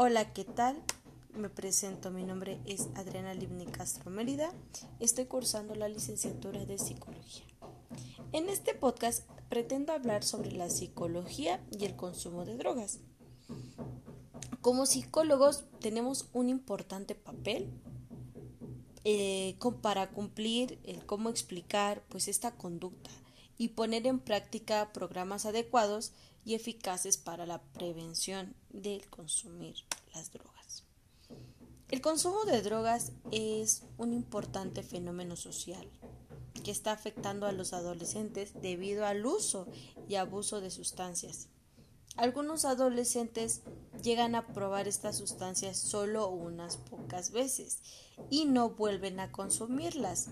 Hola, ¿qué tal? Me presento, mi nombre es Adriana Livni Castro Mérida. Estoy cursando la licenciatura de Psicología. En este podcast pretendo hablar sobre la psicología y el consumo de drogas. Como psicólogos tenemos un importante papel eh, para cumplir el cómo explicar pues esta conducta y poner en práctica programas adecuados y eficaces para la prevención del consumir las drogas. El consumo de drogas es un importante fenómeno social que está afectando a los adolescentes debido al uso y abuso de sustancias. Algunos adolescentes llegan a probar estas sustancias solo unas pocas veces y no vuelven a consumirlas.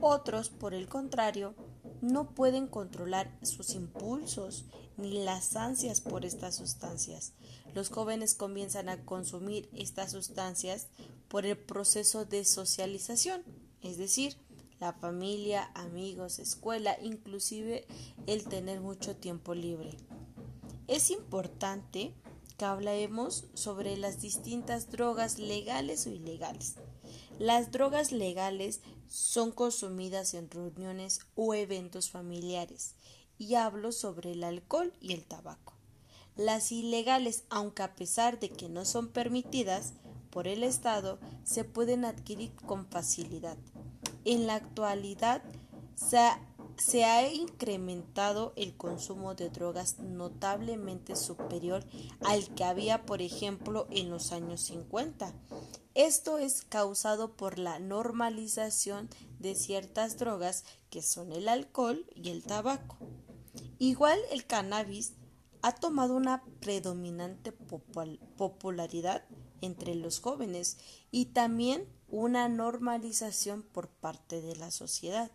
Otros, por el contrario, no pueden controlar sus impulsos ni las ansias por estas sustancias. Los jóvenes comienzan a consumir estas sustancias por el proceso de socialización, es decir, la familia, amigos, escuela, inclusive el tener mucho tiempo libre. Es importante que hablemos sobre las distintas drogas legales o ilegales. Las drogas legales son consumidas en reuniones o eventos familiares y hablo sobre el alcohol y el tabaco. Las ilegales, aunque a pesar de que no son permitidas por el Estado, se pueden adquirir con facilidad. En la actualidad se ha, incrementado el consumo de drogas notablemente superior al que había, por ejemplo, en los años 50. Esto es causado por la normalización de ciertas drogas que son el alcohol y el tabaco. Igual el cannabis ha tomado una predominante popularidad entre los jóvenes y también una normalización por parte de la sociedad.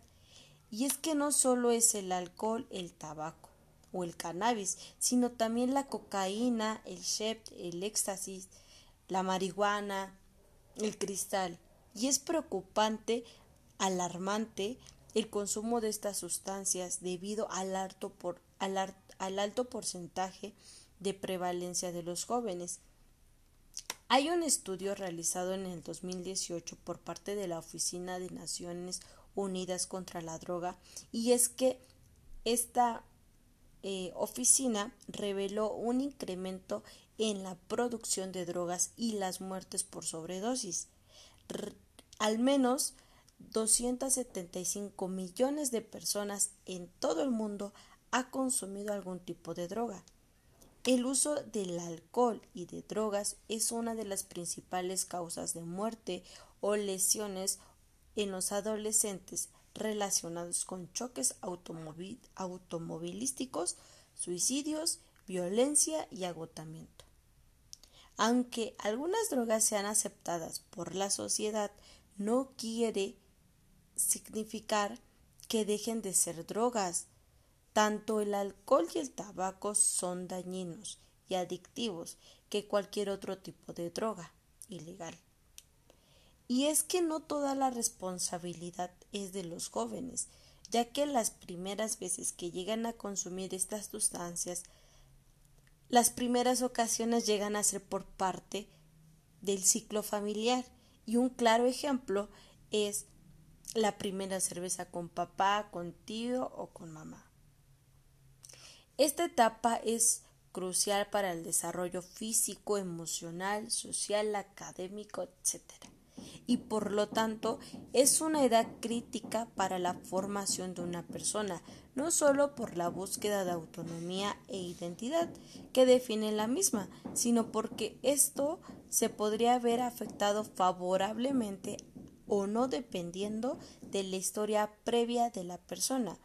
Y es que no solo es el alcohol, el tabaco o el cannabis, sino también la cocaína, el shep, el éxtasis, la marihuana, el cristal. Y es preocupante, alarmante, el consumo de estas sustancias debido al alto, por, al, al alto porcentaje de prevalencia de los jóvenes. Hay un estudio realizado en el 2018 por parte de la Oficina de Naciones Unidas contra la Droga y es que esta eh, oficina reveló un incremento en la producción de drogas y las muertes por sobredosis. al menos 275 millones de personas en todo el mundo ha consumido algún tipo de droga. El uso del alcohol y de drogas es una de las principales causas de muerte o lesiones en los adolescentes relacionados con choques automovilísticos, suicidios, violencia y agotamiento. Aunque algunas drogas sean aceptadas por la sociedad, no quiere significar que dejen de ser drogas. Tanto el alcohol y el tabaco son dañinos y adictivos que cualquier otro tipo de droga ilegal. Y es que no toda la responsabilidad es de los jóvenes, ya que las primeras veces que llegan a consumir estas sustancias, las primeras ocasiones llegan a ser por parte del ciclo familiar. Y un claro ejemplo es la primera cerveza con papá, con tío o con mamá. Esta etapa es crucial para el desarrollo físico, emocional, social, académico, etc. Y por lo tanto es una edad crítica para la formación de una persona, no solo por la búsqueda de autonomía e identidad que define la misma, sino porque esto se podría ver afectado favorablemente o no dependiendo de la historia previa de la persona,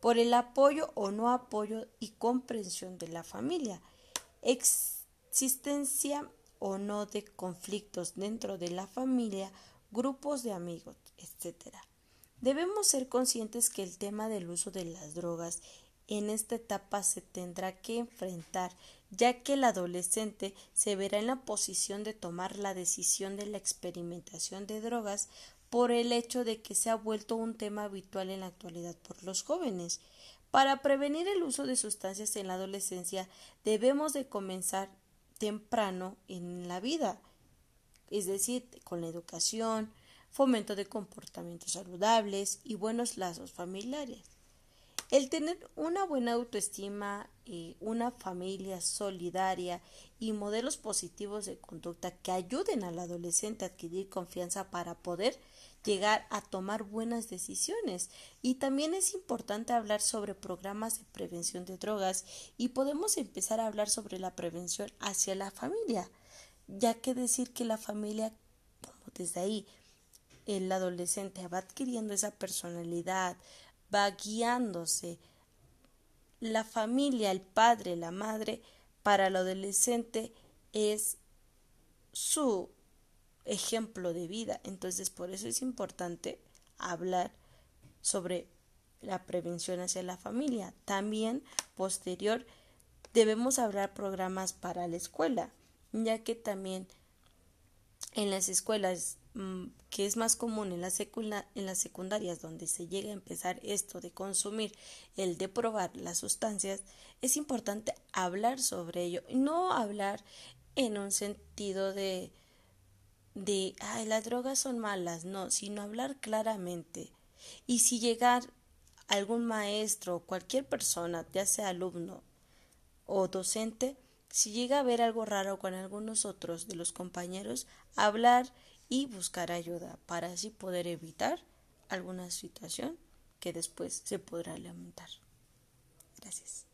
por el apoyo o no apoyo y comprensión de la familia, existencia o no de conflictos dentro de la familia, grupos de amigos, etc. Debemos ser conscientes que el tema del uso de las drogas en esta etapa se tendrá que enfrentar ya que el adolescente se verá en la posición de tomar la decisión de la experimentación de drogas por el hecho de que se ha vuelto un tema habitual en la actualidad por los jóvenes. Para prevenir el uso de sustancias en la adolescencia debemos de comenzar temprano en la vida, es decir, con la educación, fomento de comportamientos saludables y buenos lazos familiares. El tener una buena autoestima, y una familia solidaria y modelos positivos de conducta que ayuden al adolescente a adquirir confianza para poder llegar a tomar buenas decisiones. Y también es importante hablar sobre programas de prevención de drogas y podemos empezar a hablar sobre la prevención hacia la familia, ya que decir que la familia, desde ahí, el adolescente va adquiriendo esa personalidad, va guiándose. La familia, el padre, la madre, para el adolescente es su ejemplo de vida. Entonces, por eso es importante hablar sobre la prevención hacia la familia. También, posterior, debemos hablar programas para la escuela, ya que también en las escuelas mm, que es más común en, la en las secundarias donde se llega a empezar esto de consumir, el de probar las sustancias, es importante hablar sobre ello no hablar en un sentido de de ay las drogas son malas, no, sino hablar claramente. Y si llegar algún maestro o cualquier persona, ya sea alumno o docente, si llega a ver algo raro con algunos otros de los compañeros, hablar y buscar ayuda para así poder evitar alguna situación que después se podrá lamentar. Gracias.